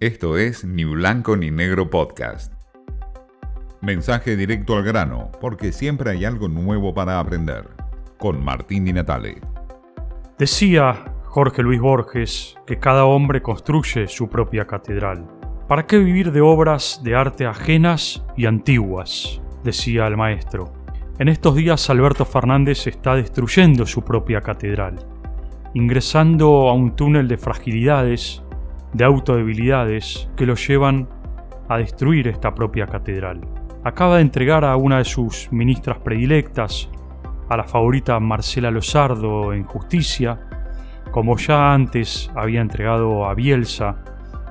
Esto es Ni Blanco ni Negro Podcast. Mensaje directo al grano, porque siempre hay algo nuevo para aprender. Con Martín Di Natale. Decía Jorge Luis Borges que cada hombre construye su propia catedral. ¿Para qué vivir de obras de arte ajenas y antiguas? decía el maestro. En estos días Alberto Fernández está destruyendo su propia catedral, ingresando a un túnel de fragilidades de autodebilidades que lo llevan a destruir esta propia catedral. Acaba de entregar a una de sus ministras predilectas, a la favorita Marcela Lozardo en justicia, como ya antes había entregado a Bielsa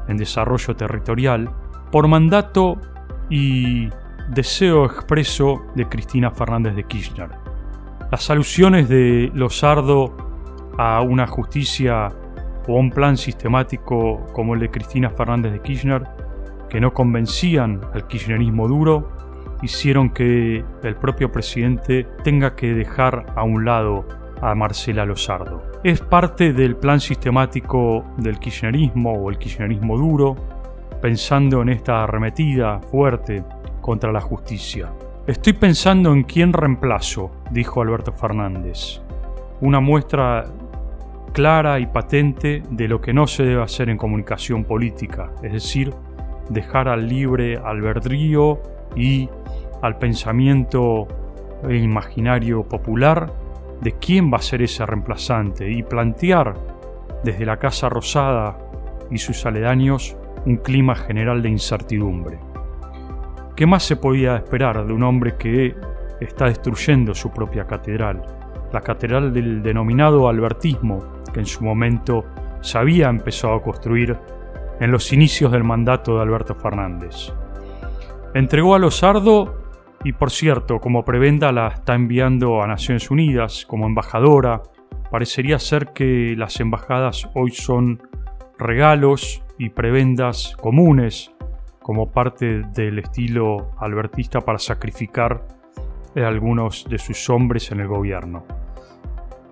en desarrollo territorial, por mandato y deseo expreso de Cristina Fernández de Kirchner. Las alusiones de Lozardo a una justicia o un plan sistemático como el de Cristina Fernández de Kirchner, que no convencían al kirchnerismo duro, hicieron que el propio presidente tenga que dejar a un lado a Marcela Lozardo. Es parte del plan sistemático del kirchnerismo o el kirchnerismo duro, pensando en esta arremetida fuerte contra la justicia. Estoy pensando en quién reemplazo, dijo Alberto Fernández. Una muestra clara y patente de lo que no se debe hacer en comunicación política, es decir, dejar al libre albedrío y al pensamiento imaginario popular de quién va a ser ese reemplazante y plantear desde la Casa Rosada y sus aledaños un clima general de incertidumbre. ¿Qué más se podía esperar de un hombre que está destruyendo su propia catedral? La catedral del denominado albertismo, que en su momento se había empezado a construir en los inicios del mandato de Alberto Fernández. Entregó a Lozardo y por cierto, como prebenda la está enviando a Naciones Unidas como embajadora, parecería ser que las embajadas hoy son regalos y prebendas comunes como parte del estilo albertista para sacrificar a algunos de sus hombres en el gobierno.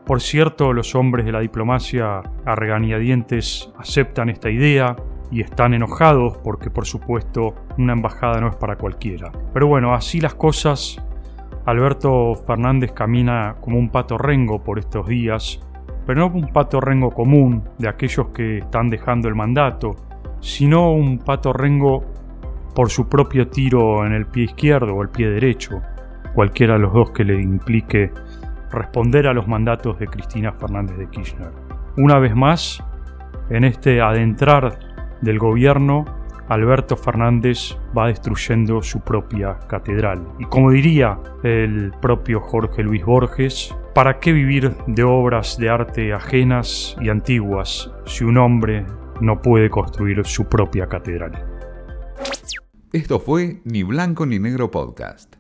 Por cierto, los hombres de la diplomacia a regañadientes aceptan esta idea y están enojados porque por supuesto una embajada no es para cualquiera. Pero bueno, así las cosas, Alberto Fernández camina como un pato rengo por estos días, pero no un pato rengo común de aquellos que están dejando el mandato, sino un pato rengo por su propio tiro en el pie izquierdo o el pie derecho, cualquiera de los dos que le implique responder a los mandatos de Cristina Fernández de Kirchner. Una vez más, en este adentrar del gobierno, Alberto Fernández va destruyendo su propia catedral. Y como diría el propio Jorge Luis Borges, ¿para qué vivir de obras de arte ajenas y antiguas si un hombre no puede construir su propia catedral? Esto fue Ni Blanco ni Negro Podcast.